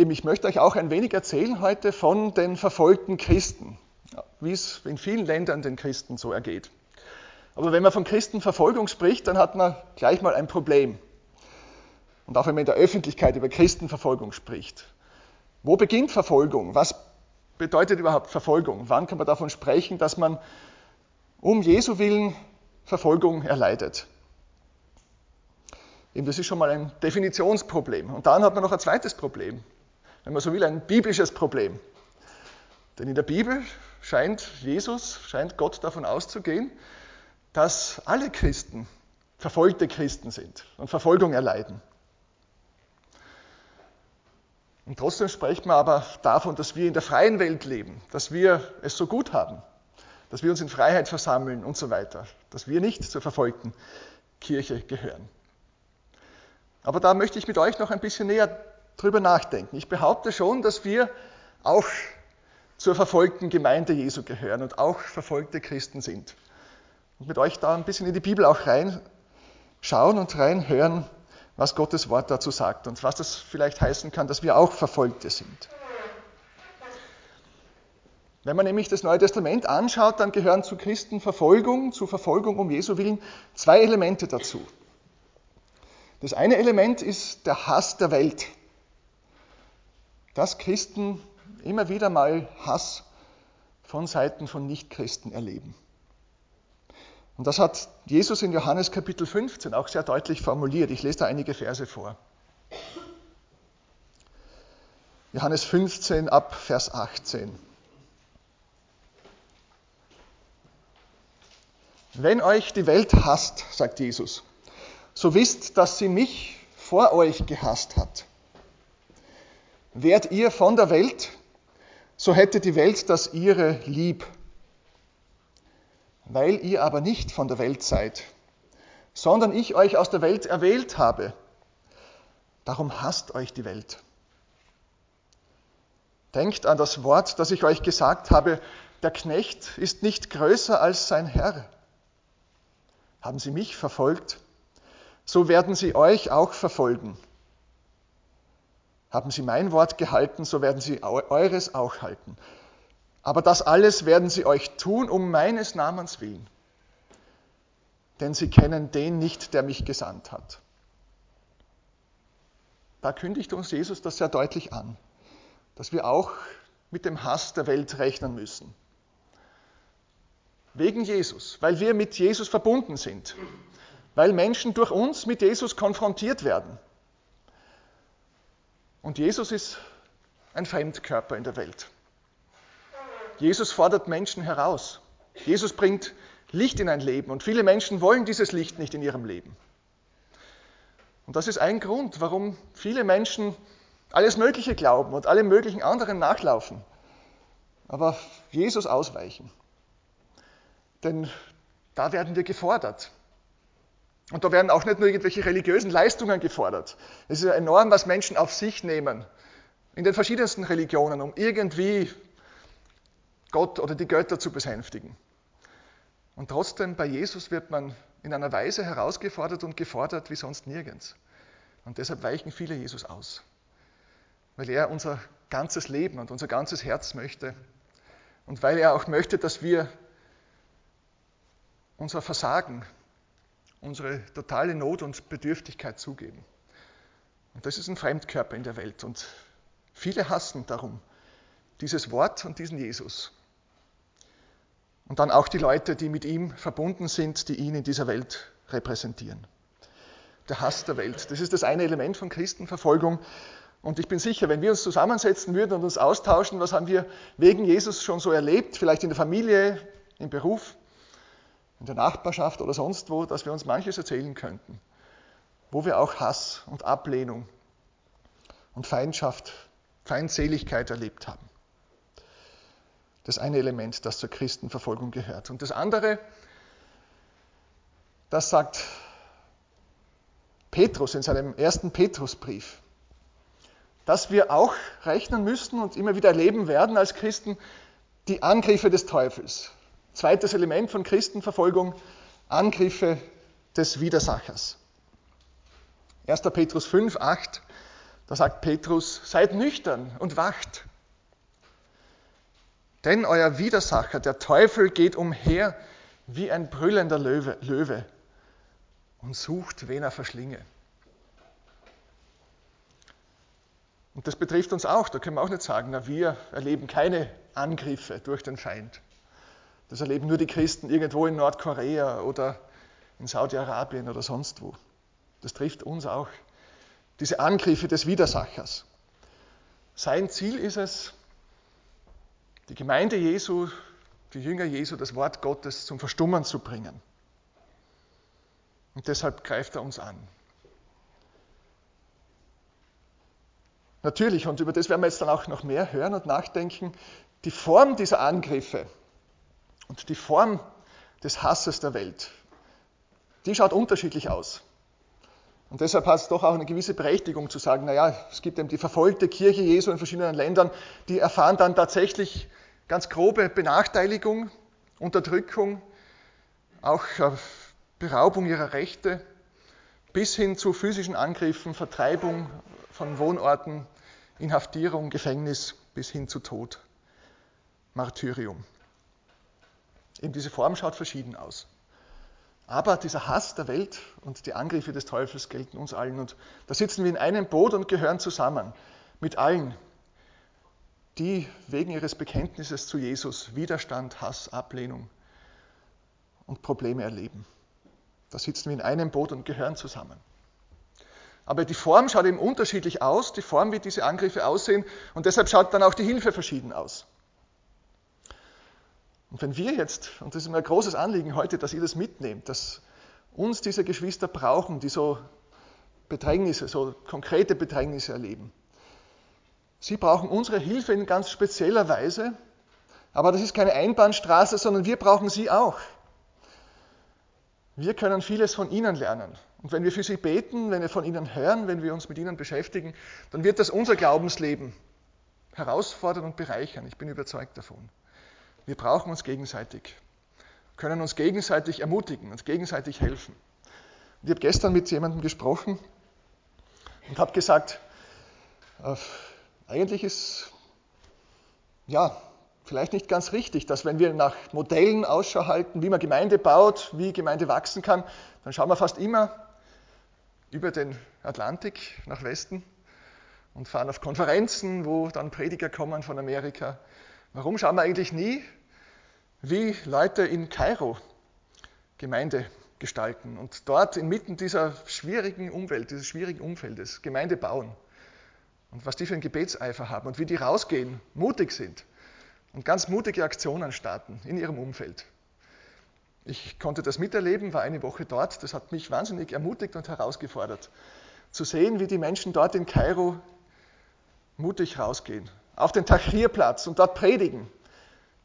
Eben, ich möchte euch auch ein wenig erzählen heute von den verfolgten Christen, wie es in vielen Ländern den Christen so ergeht. Aber wenn man von Christenverfolgung spricht, dann hat man gleich mal ein Problem. Und auch wenn man in der Öffentlichkeit über Christenverfolgung spricht. Wo beginnt Verfolgung? Was bedeutet überhaupt Verfolgung? Wann kann man davon sprechen, dass man um Jesu willen Verfolgung erleidet? Eben, das ist schon mal ein Definitionsproblem. Und dann hat man noch ein zweites Problem, wenn man so will, ein biblisches Problem. Denn in der Bibel scheint Jesus, scheint Gott davon auszugehen, dass alle Christen verfolgte Christen sind und Verfolgung erleiden. Und trotzdem spricht man aber davon, dass wir in der freien Welt leben, dass wir es so gut haben, dass wir uns in Freiheit versammeln und so weiter, dass wir nicht zur verfolgten Kirche gehören. Aber da möchte ich mit euch noch ein bisschen näher drüber nachdenken. Ich behaupte schon, dass wir auch zur verfolgten Gemeinde Jesu gehören und auch verfolgte Christen sind. Und mit euch da ein bisschen in die Bibel auch reinschauen und reinhören, was Gottes Wort dazu sagt und was das vielleicht heißen kann, dass wir auch Verfolgte sind. Wenn man nämlich das Neue Testament anschaut, dann gehören zu Christenverfolgung, zu Verfolgung um Jesu willen zwei Elemente dazu. Das eine Element ist der Hass der Welt. Dass Christen immer wieder mal Hass von Seiten von Nichtchristen erleben. Und das hat Jesus in Johannes Kapitel 15 auch sehr deutlich formuliert. Ich lese da einige Verse vor. Johannes 15 ab Vers 18. Wenn euch die Welt hasst, sagt Jesus, so wisst, dass sie mich vor euch gehasst hat. Wärt ihr von der Welt, so hätte die Welt das ihre lieb. Weil ihr aber nicht von der Welt seid, sondern ich euch aus der Welt erwählt habe, darum hasst euch die Welt. Denkt an das Wort, das ich euch gesagt habe, der Knecht ist nicht größer als sein Herr. Haben Sie mich verfolgt, so werden sie euch auch verfolgen. Haben sie mein Wort gehalten, so werden sie eures auch halten. Aber das alles werden sie euch tun um meines Namens willen. Denn sie kennen den nicht, der mich gesandt hat. Da kündigt uns Jesus das sehr deutlich an, dass wir auch mit dem Hass der Welt rechnen müssen. Wegen Jesus, weil wir mit Jesus verbunden sind, weil Menschen durch uns mit Jesus konfrontiert werden. Und Jesus ist ein Fremdkörper in der Welt. Jesus fordert Menschen heraus. Jesus bringt Licht in ein Leben und viele Menschen wollen dieses Licht nicht in ihrem Leben. Und das ist ein Grund, warum viele Menschen alles Mögliche glauben und alle möglichen anderen nachlaufen, aber Jesus ausweichen. Denn da werden wir gefordert. Und da werden auch nicht nur irgendwelche religiösen Leistungen gefordert. Es ist ja enorm, was Menschen auf sich nehmen in den verschiedensten Religionen, um irgendwie Gott oder die Götter zu besänftigen. Und trotzdem bei Jesus wird man in einer Weise herausgefordert und gefordert wie sonst nirgends. Und deshalb weichen viele Jesus aus, weil er unser ganzes Leben und unser ganzes Herz möchte und weil er auch möchte, dass wir unser Versagen, unsere totale Not und Bedürftigkeit zugeben. Und das ist ein Fremdkörper in der Welt und viele hassen darum dieses Wort und diesen Jesus. Und dann auch die Leute, die mit ihm verbunden sind, die ihn in dieser Welt repräsentieren. Der Hass der Welt, das ist das eine Element von Christenverfolgung. Und ich bin sicher, wenn wir uns zusammensetzen würden und uns austauschen, was haben wir wegen Jesus schon so erlebt, vielleicht in der Familie, im Beruf, in der Nachbarschaft oder sonst wo, dass wir uns manches erzählen könnten, wo wir auch Hass und Ablehnung und Feindschaft, Feindseligkeit erlebt haben das eine Element, das zur Christenverfolgung gehört. Und das andere, das sagt Petrus in seinem ersten Petrusbrief, dass wir auch rechnen müssten und immer wieder erleben werden als Christen die Angriffe des Teufels. Zweites Element von Christenverfolgung, Angriffe des Widersachers. 1. Petrus 5, 8, Da sagt Petrus, seid nüchtern und wacht. Denn euer Widersacher, der Teufel, geht umher wie ein brüllender Löwe, Löwe und sucht, wen er verschlinge. Und das betrifft uns auch. Da können wir auch nicht sagen, na, wir erleben keine Angriffe durch den Feind. Das erleben nur die Christen irgendwo in Nordkorea oder in Saudi-Arabien oder sonst wo. Das trifft uns auch. Diese Angriffe des Widersachers. Sein Ziel ist es, die Gemeinde Jesu, die Jünger Jesu, das Wort Gottes zum Verstummen zu bringen. Und deshalb greift er uns an. Natürlich, und über das werden wir jetzt dann auch noch mehr hören und nachdenken, die Form dieser Angriffe und die Form des Hasses der Welt, die schaut unterschiedlich aus. Und deshalb hat es doch auch eine gewisse Berechtigung zu sagen, naja, es gibt eben die verfolgte Kirche Jesu in verschiedenen Ländern, die erfahren dann tatsächlich ganz grobe Benachteiligung, Unterdrückung, auch äh, Beraubung ihrer Rechte, bis hin zu physischen Angriffen, Vertreibung von Wohnorten, Inhaftierung, Gefängnis bis hin zu Tod, Martyrium. Eben diese Form schaut verschieden aus. Aber dieser Hass der Welt und die Angriffe des Teufels gelten uns allen. Und da sitzen wir in einem Boot und gehören zusammen mit allen, die wegen ihres Bekenntnisses zu Jesus Widerstand, Hass, Ablehnung und Probleme erleben. Da sitzen wir in einem Boot und gehören zusammen. Aber die Form schaut eben unterschiedlich aus, die Form, wie diese Angriffe aussehen, und deshalb schaut dann auch die Hilfe verschieden aus. Und wenn wir jetzt, und das ist mir ein großes Anliegen heute, dass ihr das mitnehmt, dass uns diese Geschwister brauchen, die so Bedrängnisse, so konkrete Bedrängnisse erleben. Sie brauchen unsere Hilfe in ganz spezieller Weise, aber das ist keine Einbahnstraße, sondern wir brauchen sie auch. Wir können vieles von ihnen lernen. Und wenn wir für sie beten, wenn wir von ihnen hören, wenn wir uns mit ihnen beschäftigen, dann wird das unser Glaubensleben herausfordern und bereichern. Ich bin überzeugt davon. Wir brauchen uns gegenseitig, können uns gegenseitig ermutigen, uns gegenseitig helfen. Und ich habe gestern mit jemandem gesprochen und habe gesagt, äh, eigentlich ist ja vielleicht nicht ganz richtig, dass wenn wir nach Modellen Ausschau halten, wie man Gemeinde baut, wie Gemeinde wachsen kann, dann schauen wir fast immer über den Atlantik nach Westen und fahren auf Konferenzen, wo dann Prediger kommen von Amerika. Warum schauen wir eigentlich nie, wie Leute in Kairo Gemeinde gestalten und dort inmitten dieser schwierigen Umwelt, dieses schwierigen Umfeldes Gemeinde bauen und was die für einen Gebetseifer haben und wie die rausgehen, mutig sind und ganz mutige Aktionen starten in ihrem Umfeld. Ich konnte das miterleben, war eine Woche dort. Das hat mich wahnsinnig ermutigt und herausgefordert, zu sehen, wie die Menschen dort in Kairo mutig rausgehen, auf den Tahrirplatz und dort predigen.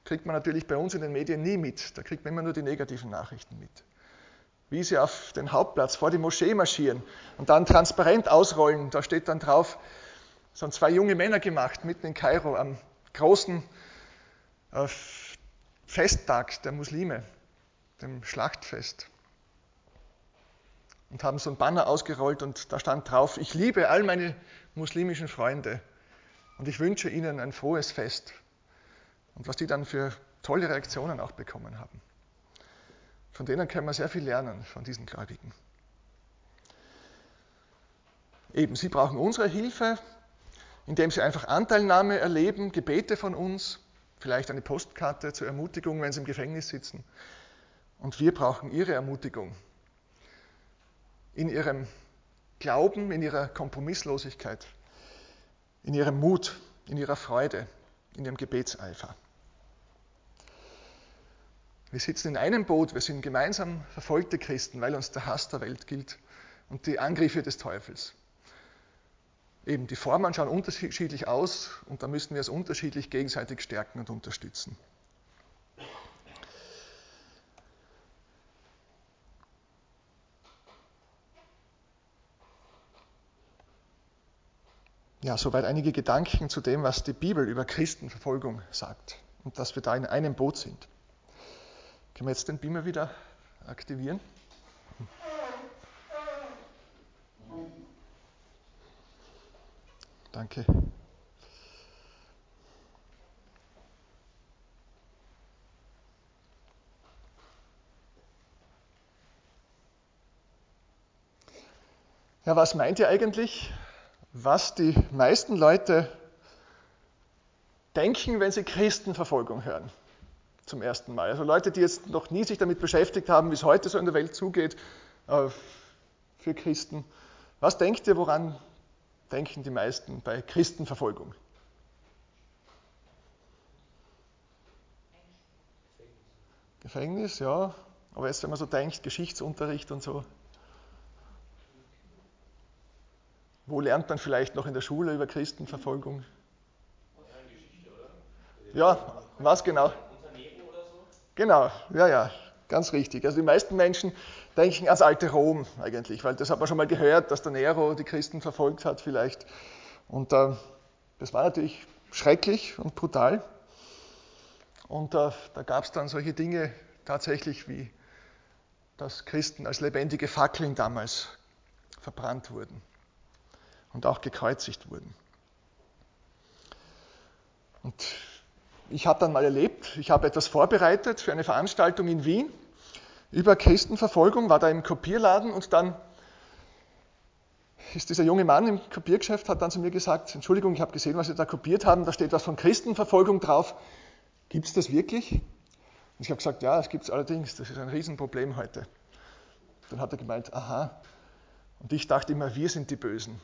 Kriegt man natürlich bei uns in den Medien nie mit. Da kriegt man immer nur die negativen Nachrichten mit. Wie sie auf den Hauptplatz vor die Moschee marschieren und dann transparent ausrollen. Da steht dann drauf, das haben zwei junge Männer gemacht, mitten in Kairo, am großen äh, Festtag der Muslime dem Schlachtfest und haben so ein Banner ausgerollt und da stand drauf, ich liebe all meine muslimischen Freunde und ich wünsche ihnen ein frohes Fest. Und was die dann für tolle Reaktionen auch bekommen haben. Von denen können wir sehr viel lernen, von diesen Gläubigen. Eben, sie brauchen unsere Hilfe, indem sie einfach Anteilnahme erleben, Gebete von uns, vielleicht eine Postkarte zur Ermutigung, wenn sie im Gefängnis sitzen. Und wir brauchen ihre Ermutigung in ihrem Glauben, in ihrer Kompromisslosigkeit, in ihrem Mut, in ihrer Freude, in ihrem Gebetseifer. Wir sitzen in einem Boot, wir sind gemeinsam verfolgte Christen, weil uns der Hass der Welt gilt und die Angriffe des Teufels. Eben, die Formen schauen unterschiedlich aus und da müssen wir es unterschiedlich gegenseitig stärken und unterstützen. Ja, soweit einige Gedanken zu dem, was die Bibel über Christenverfolgung sagt und dass wir da in einem Boot sind. Können wir jetzt den Beamer wieder aktivieren? Danke. Ja, was meint ihr eigentlich, was die meisten Leute denken, wenn sie Christenverfolgung hören? Zum ersten Mal. Also Leute, die jetzt noch nie sich damit beschäftigt haben, wie es heute so in der Welt zugeht äh, für Christen. Was denkt ihr, woran denken die meisten bei Christenverfolgung? Gefängnis, ja. Aber jetzt, wenn man so denkt, Geschichtsunterricht und so. Wo lernt man vielleicht noch in der Schule über Christenverfolgung? Ja, was genau? Genau, ja, ja, ganz richtig. Also die meisten Menschen denken ans alte Rom eigentlich, weil das hat man schon mal gehört, dass der Nero die Christen verfolgt hat vielleicht. Und äh, das war natürlich schrecklich und brutal. Und äh, da gab es dann solche Dinge tatsächlich wie, dass Christen als lebendige Fackeln damals verbrannt wurden und auch gekreuzigt wurden. Und ich habe dann mal erlebt, ich habe etwas vorbereitet für eine Veranstaltung in Wien über Christenverfolgung, war da im Kopierladen und dann ist dieser junge Mann im Kopiergeschäft, hat dann zu mir gesagt, Entschuldigung, ich habe gesehen, was Sie da kopiert haben, da steht was von Christenverfolgung drauf. Gibt es das wirklich? Und ich habe gesagt, ja, es gibt es allerdings, das ist ein Riesenproblem heute. Dann hat er gemeint, aha. Und ich dachte immer, wir sind die Bösen.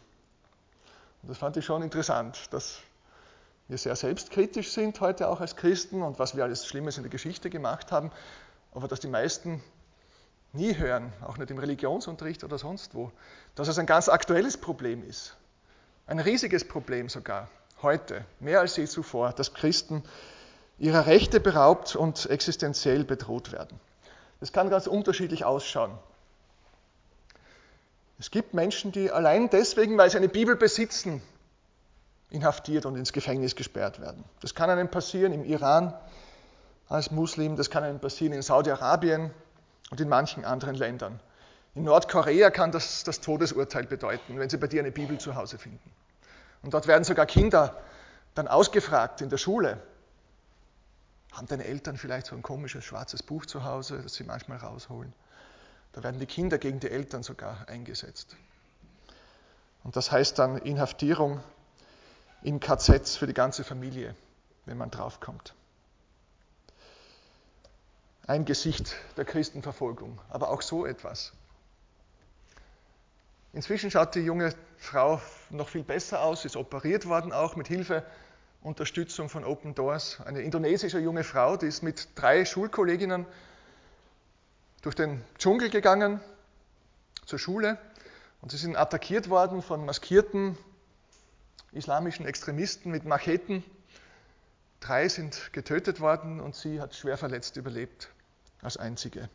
Das fand ich schon interessant, dass wir sehr selbstkritisch sind heute auch als Christen und was wir alles Schlimmes in der Geschichte gemacht haben, aber dass die meisten nie hören, auch nicht im Religionsunterricht oder sonst wo, dass es ein ganz aktuelles Problem ist. Ein riesiges Problem sogar, heute, mehr als je zuvor, dass Christen ihrer Rechte beraubt und existenziell bedroht werden. Das kann ganz unterschiedlich ausschauen. Es gibt Menschen, die allein deswegen, weil sie eine Bibel besitzen, inhaftiert und ins Gefängnis gesperrt werden. Das kann einem passieren im Iran als Muslim, das kann einem passieren in Saudi-Arabien und in manchen anderen Ländern. In Nordkorea kann das das Todesurteil bedeuten, wenn sie bei dir eine Bibel zu Hause finden. Und dort werden sogar Kinder dann ausgefragt in der Schule. Haben deine Eltern vielleicht so ein komisches schwarzes Buch zu Hause, das sie manchmal rausholen? Da werden die Kinder gegen die Eltern sogar eingesetzt. Und das heißt dann Inhaftierung in KZs für die ganze Familie, wenn man draufkommt. Ein Gesicht der Christenverfolgung, aber auch so etwas. Inzwischen schaut die junge Frau noch viel besser aus, ist operiert worden auch mit Hilfe, Unterstützung von Open Doors. Eine indonesische junge Frau, die ist mit drei Schulkolleginnen durch den Dschungel gegangen zur Schule und sie sind attackiert worden von maskierten islamischen Extremisten mit Macheten. Drei sind getötet worden und sie hat schwer verletzt überlebt als einzige.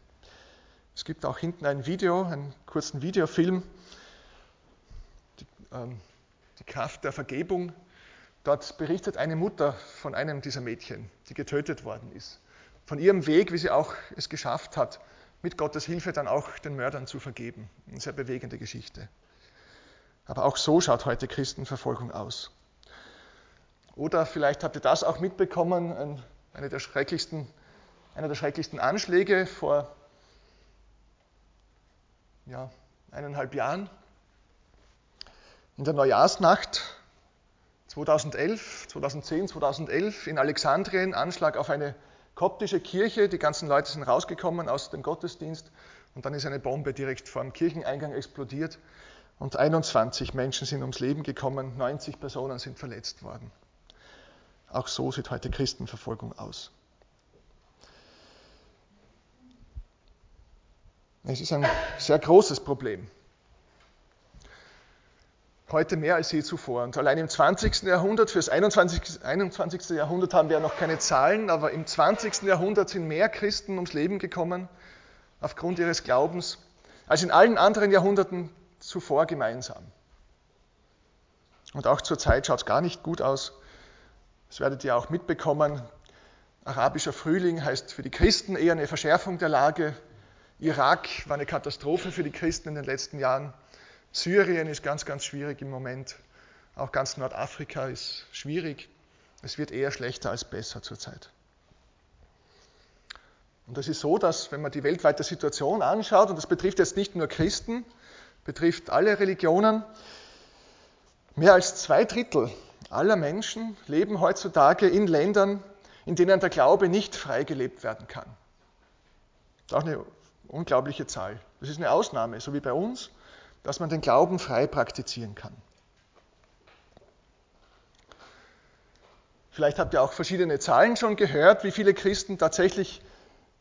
Es gibt auch hinten ein Video, einen kurzen Videofilm, die, ähm, die Kraft der Vergebung. Dort berichtet eine Mutter von einem dieser Mädchen, die getötet worden ist, von ihrem Weg, wie sie auch es geschafft hat, mit Gottes Hilfe dann auch den Mördern zu vergeben. Eine sehr bewegende Geschichte. Aber auch so schaut heute Christenverfolgung aus. Oder vielleicht habt ihr das auch mitbekommen, eine der schrecklichsten, einer der schrecklichsten Anschläge vor ja, eineinhalb Jahren. In der Neujahrsnacht 2011, 2010, 2011 in Alexandrien, Anschlag auf eine koptische Kirche. Die ganzen Leute sind rausgekommen aus dem Gottesdienst und dann ist eine Bombe direkt vor dem Kircheneingang explodiert und 21 Menschen sind ums Leben gekommen, 90 Personen sind verletzt worden. Auch so sieht heute Christenverfolgung aus. Es ist ein sehr großes Problem. Heute mehr als je zuvor. Und allein im 20. Jahrhundert, fürs 21. 21. Jahrhundert haben wir ja noch keine Zahlen, aber im 20. Jahrhundert sind mehr Christen ums Leben gekommen aufgrund ihres Glaubens als in allen anderen Jahrhunderten zuvor gemeinsam. Und auch zur Zeit schaut es gar nicht gut aus. Das werdet ihr auch mitbekommen. Arabischer Frühling heißt für die Christen eher eine Verschärfung der Lage. Irak war eine Katastrophe für die Christen in den letzten Jahren. Syrien ist ganz, ganz schwierig im Moment. Auch ganz Nordafrika ist schwierig. Es wird eher schlechter als besser zurzeit. Und es ist so, dass wenn man die weltweite Situation anschaut, und das betrifft jetzt nicht nur Christen, betrifft alle Religionen, mehr als zwei Drittel aller Menschen leben heutzutage in Ländern, in denen der Glaube nicht frei gelebt werden kann. Das ist auch eine unglaubliche Zahl. Das ist eine Ausnahme, so wie bei uns, dass man den Glauben frei praktizieren kann. Vielleicht habt ihr auch verschiedene Zahlen schon gehört, wie viele Christen tatsächlich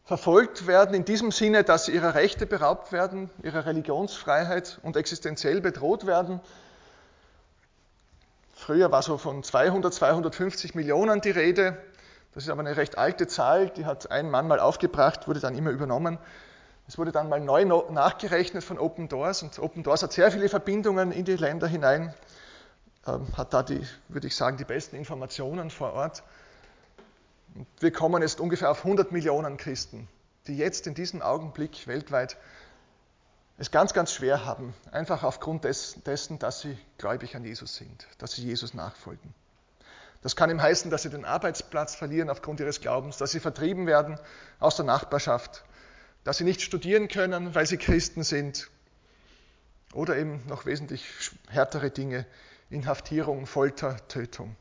verfolgt werden, in diesem Sinne, dass sie ihrer Rechte beraubt werden, ihrer Religionsfreiheit und existenziell bedroht werden. Früher war so von 200, 250 Millionen die Rede. Das ist aber eine recht alte Zahl, die hat ein Mann mal aufgebracht, wurde dann immer übernommen. Es wurde dann mal neu nachgerechnet von Open Doors und Open Doors hat sehr viele Verbindungen in die Länder hinein, ähm, hat da die, würde ich sagen, die besten Informationen vor Ort. Wir kommen jetzt ungefähr auf 100 Millionen Christen, die jetzt in diesem Augenblick weltweit es ganz, ganz schwer haben, einfach aufgrund dessen, dass sie gläubig an Jesus sind, dass sie Jesus nachfolgen. Das kann ihm heißen, dass sie den Arbeitsplatz verlieren aufgrund ihres Glaubens, dass sie vertrieben werden aus der Nachbarschaft, dass sie nicht studieren können, weil sie Christen sind oder eben noch wesentlich härtere Dinge, Inhaftierung, Folter, Tötung.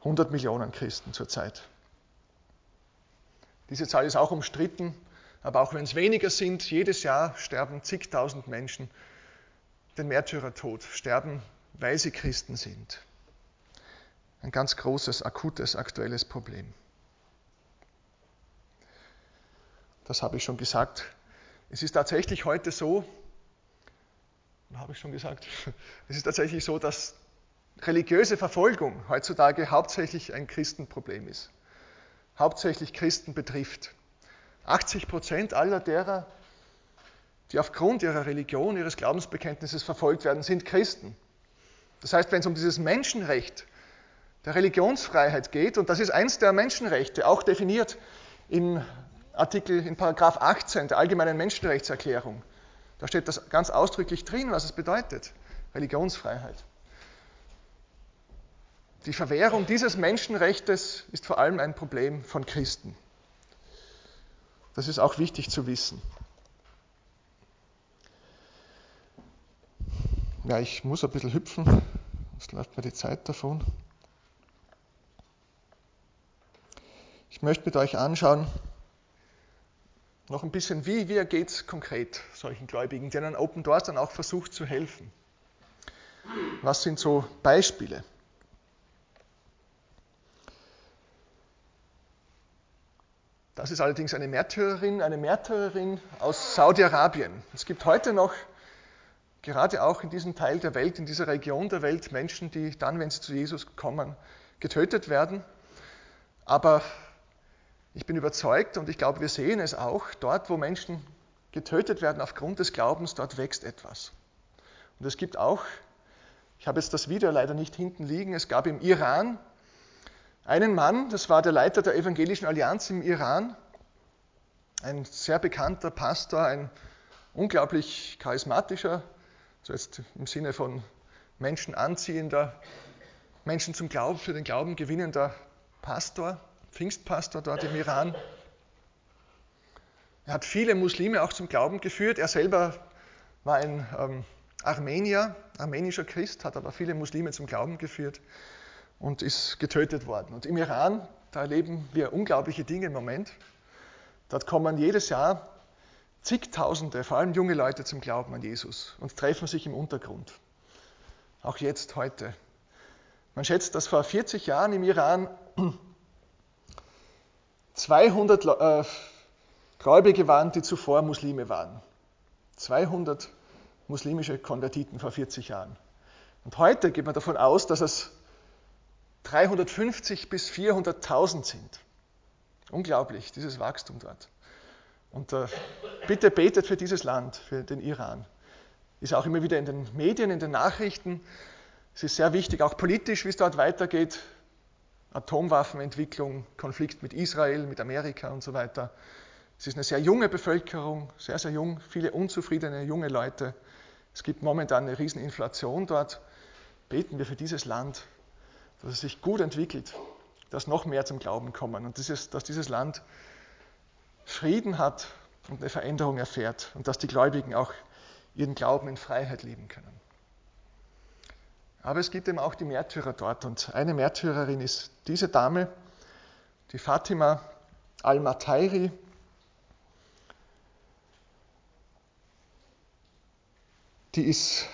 100 Millionen Christen zurzeit. Diese Zahl ist auch umstritten, aber auch wenn es weniger sind, jedes Jahr sterben zigtausend Menschen den Märtyrertod, sterben, weil sie Christen sind. Ein ganz großes, akutes, aktuelles Problem. Das habe ich schon gesagt. Es ist tatsächlich heute so, habe ich schon gesagt, es ist tatsächlich so, dass religiöse Verfolgung heutzutage hauptsächlich ein Christenproblem ist, hauptsächlich Christen betrifft. 80 Prozent aller derer, die aufgrund ihrer Religion, ihres Glaubensbekenntnisses verfolgt werden, sind Christen. Das heißt, wenn es um dieses Menschenrecht der Religionsfreiheit geht, und das ist eins der Menschenrechte, auch definiert im Artikel, in Paragraph 18 der Allgemeinen Menschenrechtserklärung, da steht das ganz ausdrücklich drin, was es bedeutet, Religionsfreiheit. Die Verwehrung dieses Menschenrechtes ist vor allem ein Problem von Christen. Das ist auch wichtig zu wissen. Ja, ich muss ein bisschen hüpfen, es läuft mir die Zeit davon. Ich möchte mit euch anschauen, noch ein bisschen, wie, wie geht es konkret solchen Gläubigen, denen Open Doors dann auch versucht zu helfen. Was sind so Beispiele? Das ist allerdings eine Märtyrerin, eine Märtyrerin aus Saudi-Arabien. Es gibt heute noch, gerade auch in diesem Teil der Welt, in dieser Region der Welt, Menschen, die dann, wenn sie zu Jesus kommen, getötet werden. Aber ich bin überzeugt und ich glaube, wir sehen es auch, dort, wo Menschen getötet werden aufgrund des Glaubens, dort wächst etwas. Und es gibt auch, ich habe jetzt das Video leider nicht hinten liegen, es gab im Iran einen Mann, das war der Leiter der Evangelischen Allianz im Iran, ein sehr bekannter Pastor, ein unglaublich charismatischer, so jetzt im Sinne von Menschen anziehender, Menschen zum Glauben, für den Glauben gewinnender Pastor, Pfingstpastor dort im Iran. Er hat viele Muslime auch zum Glauben geführt. Er selber war ein ähm, Armenier, armenischer Christ, hat aber viele Muslime zum Glauben geführt und ist getötet worden. Und im Iran, da erleben wir unglaubliche Dinge im Moment. Dort kommen jedes Jahr zigtausende, vor allem junge Leute zum Glauben an Jesus und treffen sich im Untergrund. Auch jetzt, heute. Man schätzt, dass vor 40 Jahren im Iran 200 äh, Gläubige waren, die zuvor Muslime waren. 200 muslimische Konvertiten vor 40 Jahren. Und heute geht man davon aus, dass es 350 bis 400.000 sind. Unglaublich, dieses Wachstum dort. Und äh, bitte betet für dieses Land, für den Iran. Ist auch immer wieder in den Medien, in den Nachrichten. Es ist sehr wichtig, auch politisch, wie es dort weitergeht. Atomwaffenentwicklung, Konflikt mit Israel, mit Amerika und so weiter. Es ist eine sehr junge Bevölkerung, sehr, sehr jung, viele unzufriedene junge Leute, Es gibt momentan eine Rieseninflation dort. Beten wir für dieses Land, dass es sich gut entwickelt, dass noch mehr zum Glauben kommen und dieses, dass dieses Land Frieden hat und eine Veränderung erfährt und dass die Gläubigen auch ihren Glauben in Freiheit leben können. Aber es gibt eben auch die Märtyrer dort und eine Märtyrerin ist diese Dame, die Fatima al-Matairi. Die ist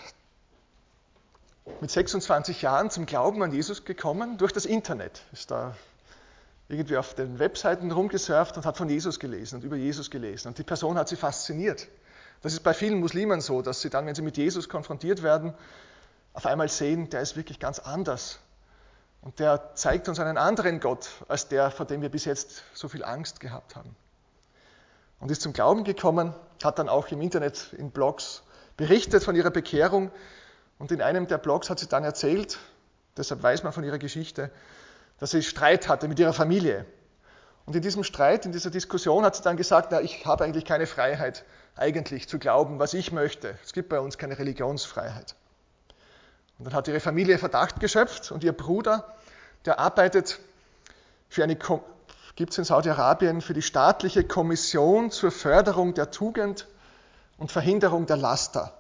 mit 26 Jahren zum Glauben an Jesus gekommen durch das Internet. Ist da irgendwie auf den Webseiten rumgesurft und hat von Jesus gelesen und über Jesus gelesen. Und die Person hat sie fasziniert. Das ist bei vielen Muslimen so, dass sie dann, wenn sie mit Jesus konfrontiert werden, auf einmal sehen, der ist wirklich ganz anders. Und der zeigt uns einen anderen Gott als der, vor dem wir bis jetzt so viel Angst gehabt haben. Und ist zum Glauben gekommen, hat dann auch im Internet in Blogs berichtet von ihrer Bekehrung und in einem der Blogs hat sie dann erzählt, deshalb weiß man von ihrer Geschichte, dass sie Streit hatte mit ihrer Familie. Und in diesem Streit, in dieser Diskussion hat sie dann gesagt, na, ich habe eigentlich keine Freiheit, eigentlich zu glauben, was ich möchte. Es gibt bei uns keine Religionsfreiheit. Und dann hat ihre Familie Verdacht geschöpft und ihr Bruder, der arbeitet für eine, gibt es in Saudi-Arabien, für die staatliche Kommission zur Förderung der Tugend und Verhinderung der Laster.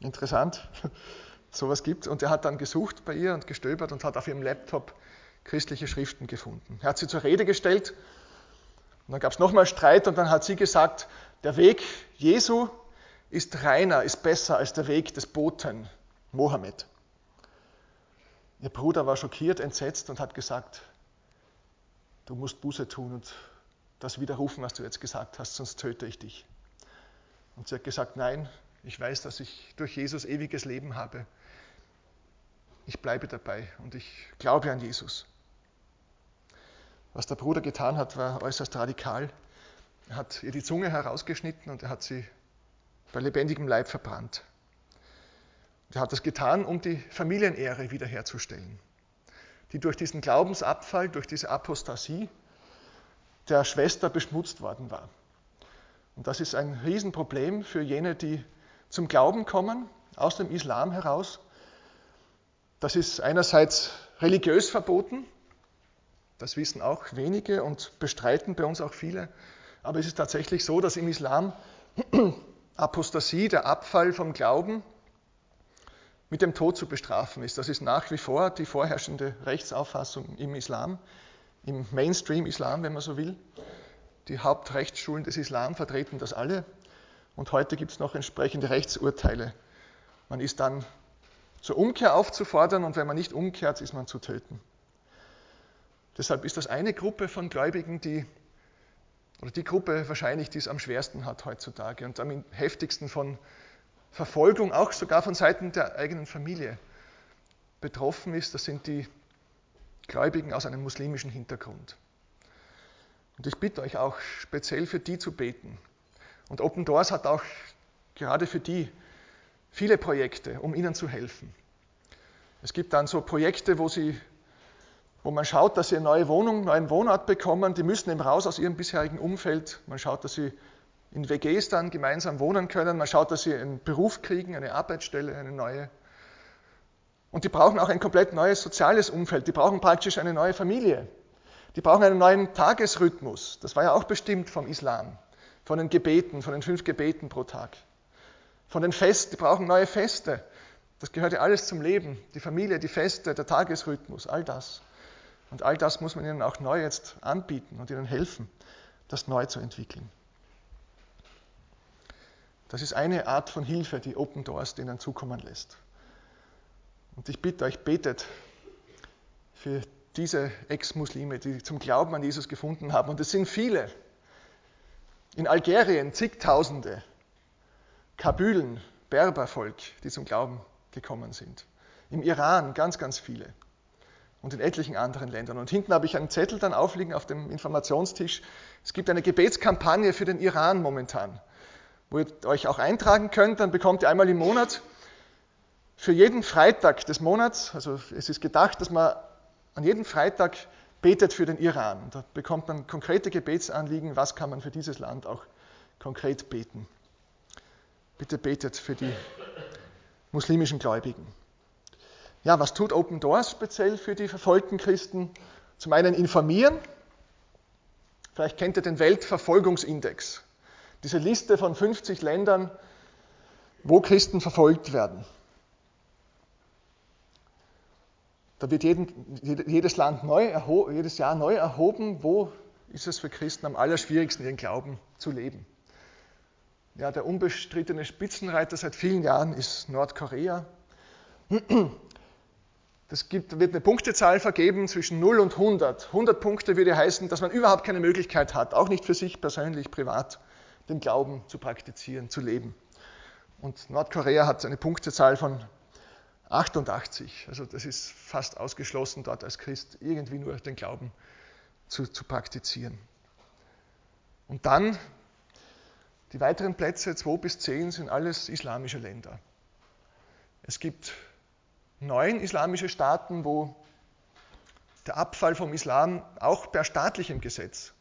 Interessant, sowas gibt. Und er hat dann gesucht bei ihr und gestöbert und hat auf ihrem Laptop christliche Schriften gefunden. Er hat sie zur Rede gestellt und dann gab es nochmal Streit und dann hat sie gesagt, der Weg Jesu ist reiner, ist besser als der Weg des Boten Mohammed. Ihr Bruder war schockiert, entsetzt und hat gesagt, du musst Buße tun und das widerrufen, was du jetzt gesagt hast, sonst töte ich dich. Und sie hat gesagt, nein, ich weiß, dass ich durch Jesus ewiges Leben habe. Ich bleibe dabei und ich glaube an Jesus. Was der Bruder getan hat, war äußerst radikal. Er hat ihr die Zunge herausgeschnitten und er hat sie bei lebendigem Leib verbrannt. Er hat das getan, um die Familienehre wiederherzustellen, die durch diesen Glaubensabfall, durch diese Apostasie der Schwester beschmutzt worden war. Und das ist ein Riesenproblem für jene, die zum Glauben kommen, aus dem Islam heraus. Das ist einerseits religiös verboten, das wissen auch wenige und bestreiten bei uns auch viele, aber es ist tatsächlich so, dass im Islam Apostasie, der Abfall vom Glauben, mit dem Tod zu bestrafen ist. Das ist nach wie vor die vorherrschende Rechtsauffassung im Islam, im Mainstream-Islam, wenn man so will. Die Hauptrechtsschulen des Islam vertreten das alle. Und heute gibt es noch entsprechende Rechtsurteile. Man ist dann zur Umkehr aufzufordern und wenn man nicht umkehrt, ist man zu töten. Deshalb ist das eine Gruppe von Gläubigen, die, oder die Gruppe wahrscheinlich, die es am schwersten hat heutzutage und am heftigsten von Verfolgung, auch sogar von Seiten der eigenen Familie betroffen ist. Das sind die Gläubigen aus einem muslimischen Hintergrund. Und ich bitte euch auch speziell für die zu beten, und Open Doors hat auch gerade für die viele Projekte, um ihnen zu helfen. Es gibt dann so Projekte, wo, sie, wo man schaut, dass sie eine neue Wohnung, einen neuen Wohnort bekommen. Die müssen eben raus aus ihrem bisherigen Umfeld. Man schaut, dass sie in WGs dann gemeinsam wohnen können. Man schaut, dass sie einen Beruf kriegen, eine Arbeitsstelle, eine neue. Und die brauchen auch ein komplett neues soziales Umfeld. Die brauchen praktisch eine neue Familie. Die brauchen einen neuen Tagesrhythmus. Das war ja auch bestimmt vom Islam von den Gebeten, von den fünf Gebeten pro Tag. Von den Festen, die brauchen neue Feste. Das gehört ja alles zum Leben. Die Familie, die Feste, der Tagesrhythmus, all das. Und all das muss man ihnen auch neu jetzt anbieten und ihnen helfen, das neu zu entwickeln. Das ist eine Art von Hilfe, die Open Doors denen zukommen lässt. Und ich bitte euch, betet für diese Ex-Muslime, die zum Glauben an Jesus gefunden haben. Und es sind viele. In Algerien zigtausende Kabylen, Berbervolk, die zum Glauben gekommen sind. Im Iran ganz, ganz viele. Und in etlichen anderen Ländern. Und hinten habe ich einen Zettel dann aufliegen auf dem Informationstisch. Es gibt eine Gebetskampagne für den Iran momentan, wo ihr euch auch eintragen könnt. Dann bekommt ihr einmal im Monat für jeden Freitag des Monats, also es ist gedacht, dass man an jedem Freitag betet für den Iran. Da bekommt man konkrete Gebetsanliegen, was kann man für dieses Land auch konkret beten. Bitte betet für die muslimischen Gläubigen. Ja, was tut Open Doors speziell für die verfolgten Christen? Zum einen informieren. Vielleicht kennt ihr den Weltverfolgungsindex. Diese Liste von 50 Ländern, wo Christen verfolgt werden. Da wird jeden, jedes Land neu, jedes Jahr neu erhoben, wo ist es für Christen am allerschwierigsten, ihren Glauben zu leben. Ja, der unbestrittene Spitzenreiter seit vielen Jahren ist Nordkorea. Es gibt, wird eine Punktezahl vergeben zwischen 0 und 100. 100 Punkte würde heißen, dass man überhaupt keine Möglichkeit hat, auch nicht für sich persönlich, privat, den Glauben zu praktizieren, zu leben. Und Nordkorea hat eine Punktezahl von 88. Also das ist fast ausgeschlossen, dort als Christ irgendwie nur den Glauben zu, zu praktizieren. Und dann die weiteren Plätze 2 bis 10 sind alles islamische Länder. Es gibt neun islamische Staaten, wo der Abfall vom Islam auch per staatlichem Gesetz,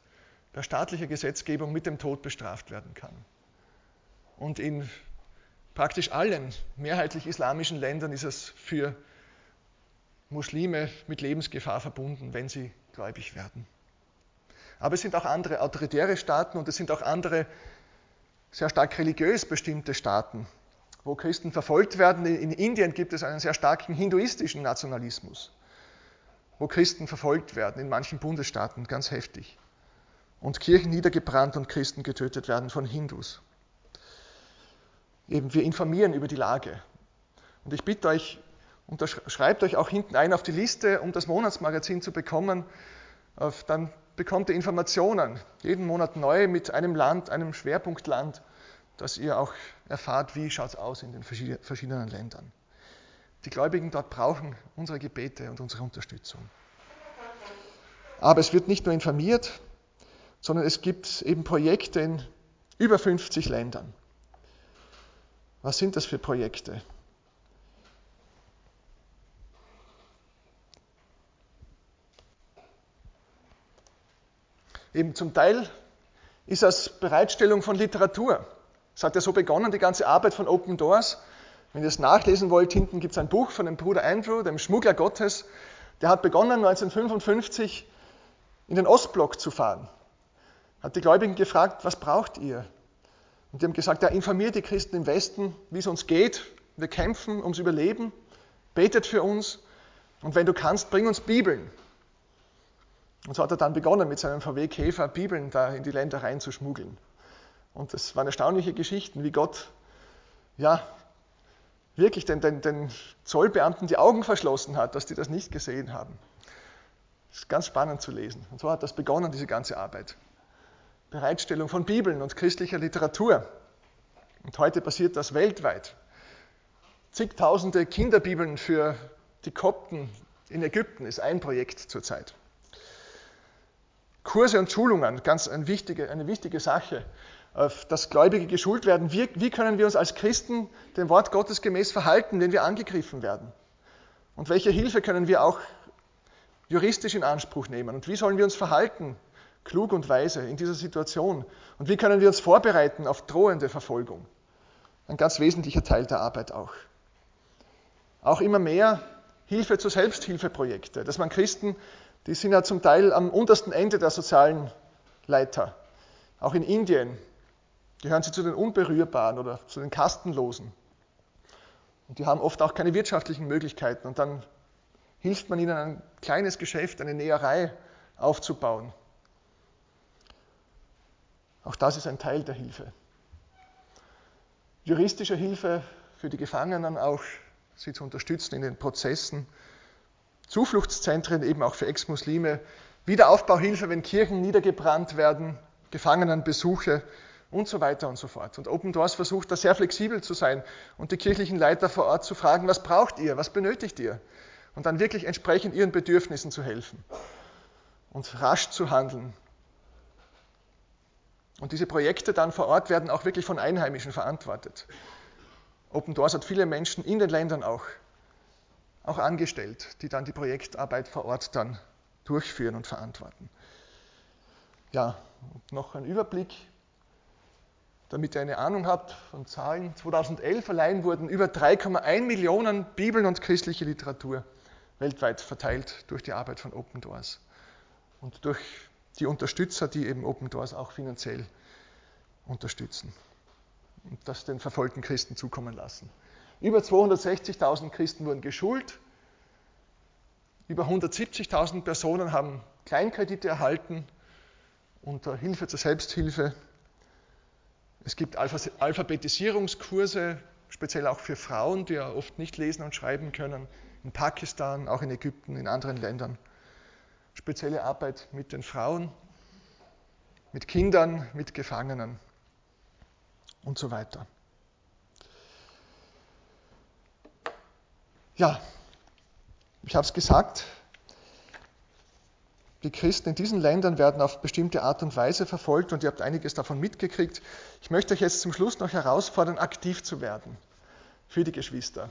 per staatlicher Gesetzgebung mit dem Tod bestraft werden kann. Und in praktisch allen mehrheitlich islamischen Ländern ist es für Muslime mit Lebensgefahr verbunden, wenn sie gläubig werden. Aber es sind auch andere autoritäre Staaten und es sind auch andere sehr stark religiös bestimmte Staaten, wo Christen verfolgt werden. In Indien gibt es einen sehr starken hinduistischen Nationalismus, wo Christen verfolgt werden, in manchen Bundesstaaten ganz heftig. Und Kirchen niedergebrannt und Christen getötet werden von Hindus. Eben, wir informieren über die Lage. Und ich bitte euch, unterschreibt euch auch hinten ein auf die Liste, um das Monatsmagazin zu bekommen. Dann bekommt ihr Informationen, jeden Monat neu mit einem Land, einem Schwerpunktland, dass ihr auch erfahrt, wie schaut es aus in den verschiedenen Ländern. Die Gläubigen dort brauchen unsere Gebete und unsere Unterstützung. Aber es wird nicht nur informiert, sondern es gibt eben Projekte in über 50 Ländern. Was sind das für Projekte? Eben zum Teil ist das Bereitstellung von Literatur. Es hat ja so begonnen, die ganze Arbeit von Open Doors. Wenn ihr es nachlesen wollt, hinten gibt es ein Buch von dem Bruder Andrew, dem Schmuggler Gottes. Der hat begonnen 1955 in den Ostblock zu fahren. Hat die Gläubigen gefragt, was braucht ihr? Und die haben gesagt, ja, informiert die Christen im Westen, wie es uns geht. Wir kämpfen ums Überleben. Betet für uns. Und wenn du kannst, bring uns Bibeln. Und so hat er dann begonnen, mit seinem VW Käfer Bibeln da in die Länder reinzuschmuggeln. Und das waren erstaunliche Geschichten, wie Gott, ja, wirklich den, den, den Zollbeamten die Augen verschlossen hat, dass die das nicht gesehen haben. Das ist ganz spannend zu lesen. Und so hat das begonnen, diese ganze Arbeit. Bereitstellung von Bibeln und christlicher Literatur. Und heute passiert das weltweit. Zigtausende Kinderbibeln für die Kopten in Ägypten ist ein Projekt zurzeit. Kurse und Schulungen, ganz eine wichtige, eine wichtige Sache, dass Gläubige geschult werden. Wie, wie können wir uns als Christen dem Wort Gottes gemäß verhalten, wenn wir angegriffen werden? Und welche Hilfe können wir auch juristisch in Anspruch nehmen? Und wie sollen wir uns verhalten, klug und weise, in dieser Situation? Und wie können wir uns vorbereiten auf drohende Verfolgung? Ein ganz wesentlicher Teil der Arbeit auch. Auch immer mehr Hilfe zu Selbsthilfeprojekte, dass man Christen die sind ja zum Teil am untersten Ende der sozialen Leiter. Auch in Indien gehören sie zu den Unberührbaren oder zu den Kastenlosen. Und die haben oft auch keine wirtschaftlichen Möglichkeiten. Und dann hilft man ihnen, ein kleines Geschäft, eine Näherei aufzubauen. Auch das ist ein Teil der Hilfe. Juristische Hilfe für die Gefangenen auch, sie zu unterstützen in den Prozessen. Zufluchtszentren eben auch für Ex-Muslime, Wiederaufbauhilfe, wenn Kirchen niedergebrannt werden, Gefangenenbesuche und so weiter und so fort. Und Open Doors versucht da sehr flexibel zu sein und die kirchlichen Leiter vor Ort zu fragen, was braucht ihr, was benötigt ihr? Und dann wirklich entsprechend ihren Bedürfnissen zu helfen und rasch zu handeln. Und diese Projekte dann vor Ort werden auch wirklich von Einheimischen verantwortet. Open Doors hat viele Menschen in den Ländern auch auch angestellt, die dann die Projektarbeit vor Ort dann durchführen und verantworten. Ja, noch ein Überblick. Damit ihr eine Ahnung habt von Zahlen, 2011 allein wurden über 3,1 Millionen Bibeln und christliche Literatur weltweit verteilt durch die Arbeit von Open Doors und durch die Unterstützer, die eben Open Doors auch finanziell unterstützen und das den verfolgten Christen zukommen lassen. Über 260.000 Christen wurden geschult, über 170.000 Personen haben Kleinkredite erhalten unter Hilfe zur Selbsthilfe. Es gibt Alphabetisierungskurse, speziell auch für Frauen, die ja oft nicht lesen und schreiben können, in Pakistan, auch in Ägypten, in anderen Ländern. Spezielle Arbeit mit den Frauen, mit Kindern, mit Gefangenen und so weiter. Ja, ich habe es gesagt, die Christen in diesen Ländern werden auf bestimmte Art und Weise verfolgt und ihr habt einiges davon mitgekriegt. Ich möchte euch jetzt zum Schluss noch herausfordern, aktiv zu werden für die Geschwister.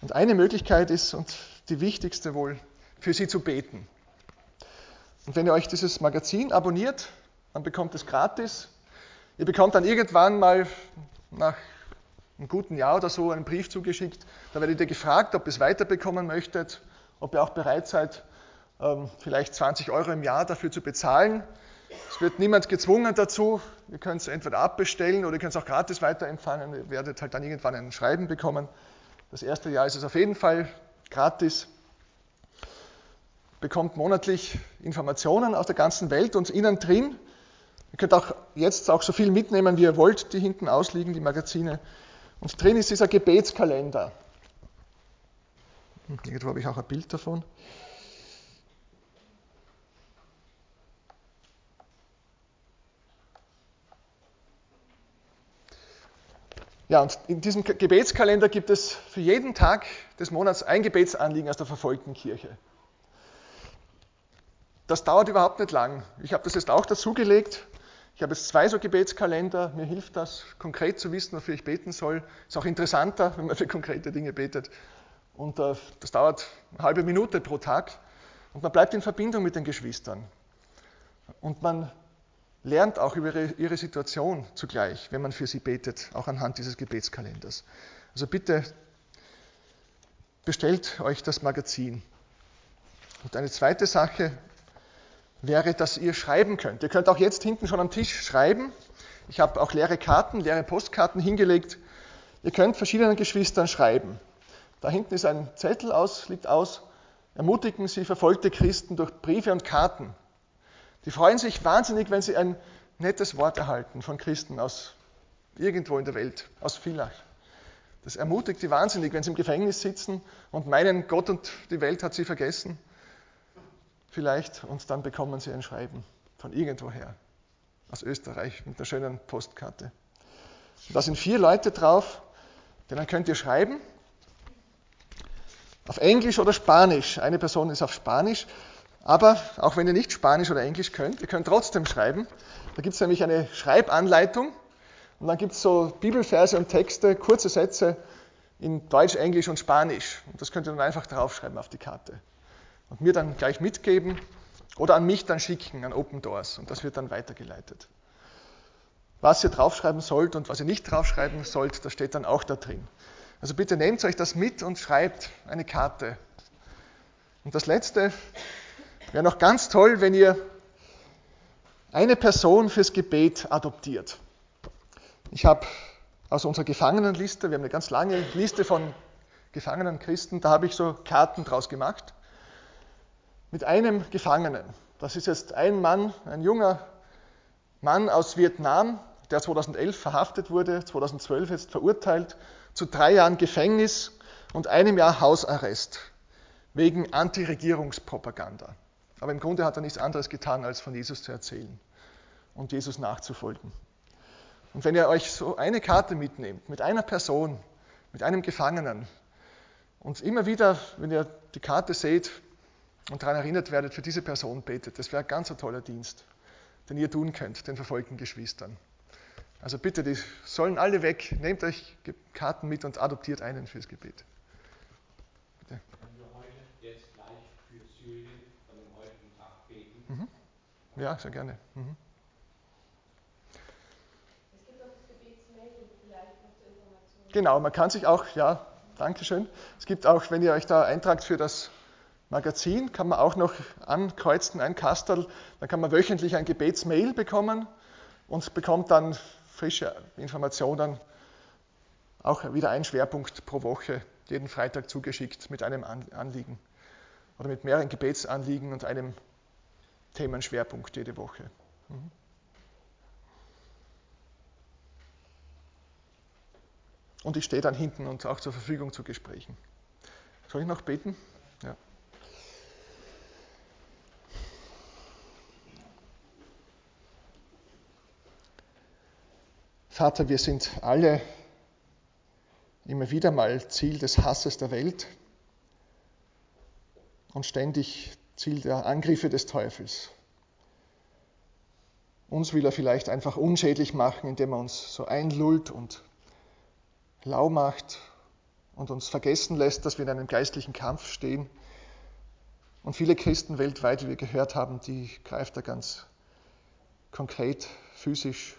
Und eine Möglichkeit ist, und die wichtigste wohl, für sie zu beten. Und wenn ihr euch dieses Magazin abonniert, dann bekommt es gratis. Ihr bekommt dann irgendwann mal nach einem guten Jahr oder so einen Brief zugeschickt. Da werdet ihr gefragt, ob ihr es weiterbekommen möchtet, ob ihr auch bereit seid, vielleicht 20 Euro im Jahr dafür zu bezahlen. Es wird niemand gezwungen dazu. Ihr könnt es entweder abbestellen oder ihr könnt es auch gratis weiterempfangen. Ihr werdet halt dann irgendwann ein Schreiben bekommen. Das erste Jahr ist es auf jeden Fall gratis. Bekommt monatlich Informationen aus der ganzen Welt und innen drin. Ihr könnt auch jetzt auch so viel mitnehmen, wie ihr wollt, die hinten ausliegen, die Magazine. Und drin ist dieser Gebetskalender. Hm, irgendwo habe ich auch ein Bild davon. Ja, und in diesem Gebetskalender gibt es für jeden Tag des Monats ein Gebetsanliegen aus der verfolgten Kirche. Das dauert überhaupt nicht lang. Ich habe das jetzt auch dazugelegt. Ich habe jetzt zwei so Gebetskalender. Mir hilft das, konkret zu wissen, wofür ich beten soll. Ist auch interessanter, wenn man für konkrete Dinge betet. Und äh, das dauert eine halbe Minute pro Tag. Und man bleibt in Verbindung mit den Geschwistern. Und man lernt auch über ihre, ihre Situation zugleich, wenn man für sie betet, auch anhand dieses Gebetskalenders. Also bitte bestellt euch das Magazin. Und eine zweite Sache wäre, dass ihr schreiben könnt. Ihr könnt auch jetzt hinten schon am Tisch schreiben. Ich habe auch leere Karten, leere Postkarten hingelegt. Ihr könnt verschiedenen Geschwistern schreiben. Da hinten ist ein Zettel aus, liegt aus. Ermutigen Sie verfolgte Christen durch Briefe und Karten. Die freuen sich wahnsinnig, wenn sie ein nettes Wort erhalten von Christen aus irgendwo in der Welt, aus Villach. Das ermutigt sie wahnsinnig, wenn sie im Gefängnis sitzen und meinen, Gott und die Welt hat sie vergessen. Vielleicht, und dann bekommen sie ein Schreiben von irgendwoher, aus Österreich, mit einer schönen Postkarte. da sind vier Leute drauf, denen könnt ihr schreiben. Auf Englisch oder Spanisch. Eine Person ist auf Spanisch. Aber auch wenn ihr nicht Spanisch oder Englisch könnt, ihr könnt trotzdem schreiben. Da gibt es nämlich eine Schreibanleitung und dann gibt es so Bibelverse und Texte, kurze Sätze in Deutsch, Englisch und Spanisch. Und das könnt ihr dann einfach draufschreiben auf die Karte. Und mir dann gleich mitgeben oder an mich dann schicken, an Open Doors. Und das wird dann weitergeleitet. Was ihr draufschreiben sollt und was ihr nicht draufschreiben sollt, das steht dann auch da drin. Also bitte nehmt euch das mit und schreibt eine Karte. Und das Letzte, Wäre noch ganz toll, wenn ihr eine Person fürs Gebet adoptiert. Ich habe aus unserer Gefangenenliste, wir haben eine ganz lange Liste von gefangenen Christen, da habe ich so Karten draus gemacht. Mit einem Gefangenen. Das ist jetzt ein Mann, ein junger Mann aus Vietnam, der 2011 verhaftet wurde, 2012 jetzt verurteilt zu drei Jahren Gefängnis und einem Jahr Hausarrest wegen Antiregierungspropaganda. Aber im Grunde hat er nichts anderes getan, als von Jesus zu erzählen und Jesus nachzufolgen. Und wenn ihr euch so eine Karte mitnehmt, mit einer Person, mit einem Gefangenen, und immer wieder, wenn ihr die Karte seht und daran erinnert werdet, für diese Person betet, das wäre ein ganz toller Dienst, den ihr tun könnt, den verfolgten Geschwistern. Also bitte, die sollen alle weg, nehmt euch Karten mit und adoptiert einen fürs Gebet. Ja, sehr gerne. Mhm. Es gibt auch das Genau, man kann sich auch, ja, Dankeschön. Es gibt auch, wenn ihr euch da eintragt für das Magazin, kann man auch noch ankreuzen, ein Kastel. Dann kann man wöchentlich ein Gebetsmail bekommen und bekommt dann frische Informationen, auch wieder ein Schwerpunkt pro Woche, jeden Freitag zugeschickt mit einem Anliegen oder mit mehreren Gebetsanliegen und einem Themenschwerpunkt jede Woche. Mhm. Und ich stehe dann hinten und auch zur Verfügung zu Gesprächen. Soll ich noch beten? Ja. Vater, wir sind alle immer wieder mal Ziel des Hasses der Welt und ständig Ziel der Angriffe des Teufels. Uns will er vielleicht einfach unschädlich machen, indem er uns so einlullt und lau macht und uns vergessen lässt, dass wir in einem geistlichen Kampf stehen. Und viele Christen weltweit, wie wir gehört haben, die greift er ganz konkret, physisch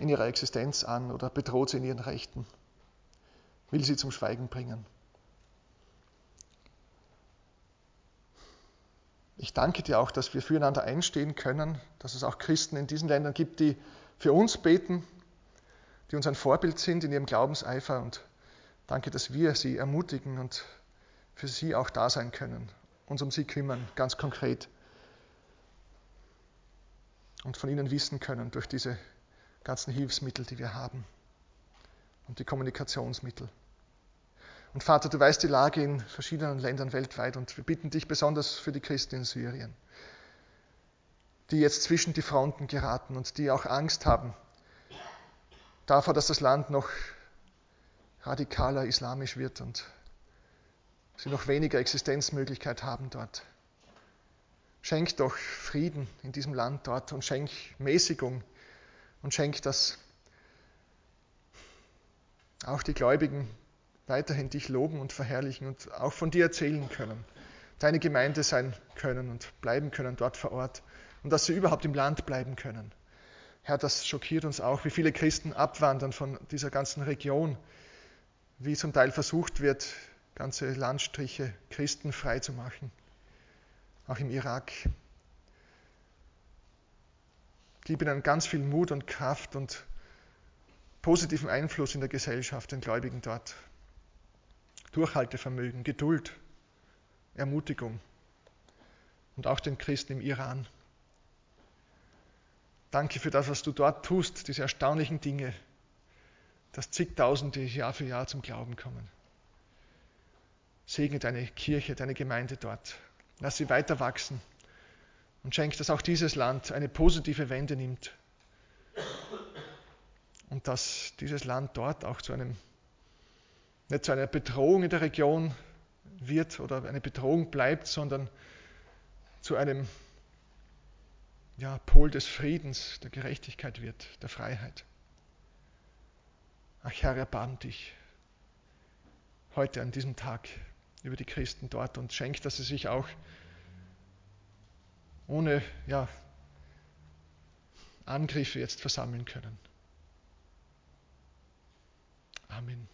in ihrer Existenz an oder bedroht sie in ihren Rechten, will sie zum Schweigen bringen. Ich danke dir auch, dass wir füreinander einstehen können, dass es auch Christen in diesen Ländern gibt, die für uns beten, die uns ein Vorbild sind in ihrem Glaubenseifer und danke, dass wir sie ermutigen und für sie auch da sein können, uns um sie kümmern, ganz konkret und von ihnen wissen können durch diese ganzen Hilfsmittel, die wir haben und die Kommunikationsmittel. Und Vater, du weißt die Lage in verschiedenen Ländern weltweit und wir bitten dich besonders für die Christen in Syrien, die jetzt zwischen die Fronten geraten und die auch Angst haben davor, dass das Land noch radikaler islamisch wird und sie noch weniger Existenzmöglichkeit haben dort. Schenk doch Frieden in diesem Land dort und schenk Mäßigung und schenk, dass auch die Gläubigen weiterhin dich loben und verherrlichen und auch von dir erzählen können, deine Gemeinde sein können und bleiben können dort vor Ort und dass sie überhaupt im Land bleiben können. Herr, das schockiert uns auch, wie viele Christen abwandern von dieser ganzen Region, wie zum Teil versucht wird, ganze Landstriche christenfrei zu machen, auch im Irak. Gib ihnen ganz viel Mut und Kraft und positiven Einfluss in der Gesellschaft, den Gläubigen dort. Durchhaltevermögen, Geduld, Ermutigung und auch den Christen im Iran. Danke für das, was du dort tust, diese erstaunlichen Dinge, dass zigtausende Jahr für Jahr zum Glauben kommen. Segne deine Kirche, deine Gemeinde dort. Lass sie weiter wachsen und schenkt, dass auch dieses Land eine positive Wende nimmt und dass dieses Land dort auch zu einem, nicht zu einer Bedrohung in der Region wird oder eine Bedrohung bleibt, sondern zu einem ja, Pol des Friedens, der Gerechtigkeit wird, der Freiheit. Ach Herr, erbarm dich heute an diesem Tag über die Christen dort und schenk, dass sie sich auch ohne ja, Angriffe jetzt versammeln können. Amen.